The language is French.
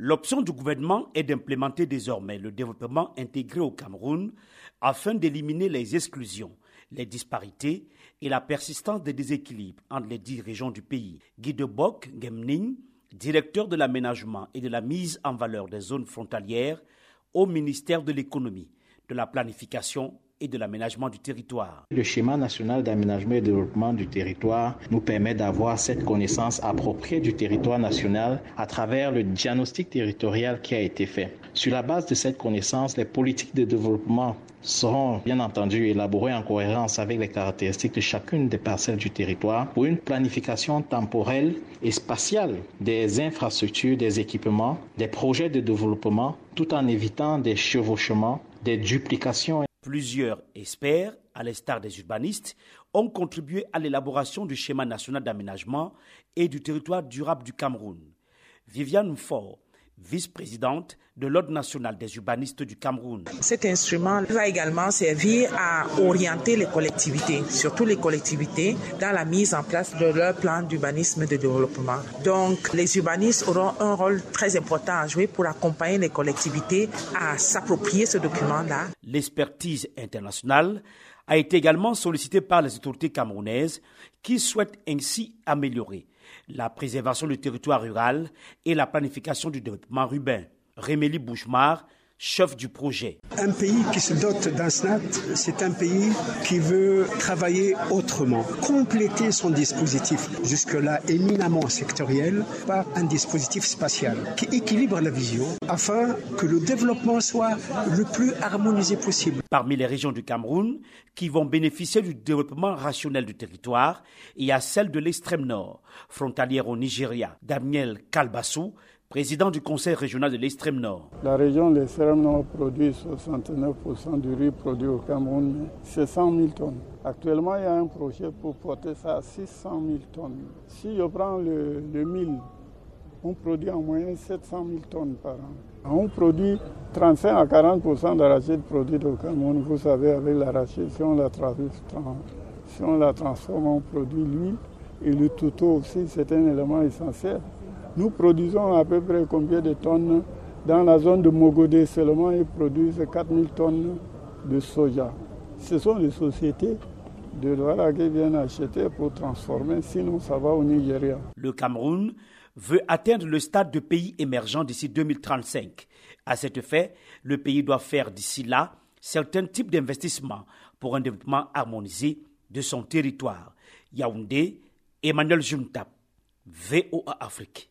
L'option du gouvernement est d'implémenter désormais le développement intégré au Cameroun afin d'éliminer les exclusions, les disparités et la persistance des déséquilibres entre les dix régions du pays. Guy de Bock Gemning, directeur de l'aménagement et de la mise en valeur des zones frontalières au ministère de l'économie, de la planification et de l'aménagement du territoire. Le schéma national d'aménagement et de développement du territoire nous permet d'avoir cette connaissance appropriée du territoire national à travers le diagnostic territorial qui a été fait. Sur la base de cette connaissance, les politiques de développement seront bien entendu élaborées en cohérence avec les caractéristiques de chacune des parcelles du territoire pour une planification temporelle et spatiale des infrastructures, des équipements, des projets de développement, tout en évitant des chevauchements, des duplications Plusieurs experts, à l'instar des urbanistes, ont contribué à l'élaboration du schéma national d'aménagement et du territoire durable du Cameroun. Viviane Faure, vice-présidente de l'Ordre national des urbanistes du Cameroun. Cet instrument va également servir à orienter les collectivités, surtout les collectivités, dans la mise en place de leur plan d'urbanisme de développement. Donc, les urbanistes auront un rôle très important à jouer pour accompagner les collectivités à s'approprier ce document-là. L'expertise internationale a été également sollicitée par les autorités camerounaises qui souhaitent ainsi améliorer la préservation du territoire rural et la planification du développement urbain. Rémélie Bouchemar, chef du projet. Un pays qui se dote d'un SNAT, c'est un pays qui veut travailler autrement, compléter son dispositif, jusque-là éminemment sectoriel, par un dispositif spatial qui équilibre la vision afin que le développement soit le plus harmonisé possible. Parmi les régions du Cameroun qui vont bénéficier du développement rationnel du territoire, il y a celle de l'extrême nord, frontalière au Nigeria. Daniel Kalbassou, président du Conseil régional de l'extrême nord. La région de l'extrême nord produit 69% du riz produit au Cameroun, c'est 100 000 tonnes. Actuellement, il y a un projet pour porter ça à 600 000 tonnes. Si je prends le, le 1000, on produit en moyenne 700 000 tonnes par an. On produit 35 à 40% d'arachide produit au Cameroun. Vous savez, avec l'arachide, si, on la si on la transforme, on produit l'huile. Et le toutou aussi, c'est un élément essentiel. Nous produisons à peu près combien de tonnes Dans la zone de Mogodé seulement, ils produisent 4000 tonnes de soja. Ce sont les sociétés de Douala qui viennent acheter pour transformer, sinon ça va au Nigeria. Le Cameroun veut atteindre le stade de pays émergent d'ici 2035. À cet effet, le pays doit faire d'ici là certains types d'investissements pour un développement harmonisé de son territoire. Yaoundé, Emmanuel Juntap, VOA Afrique.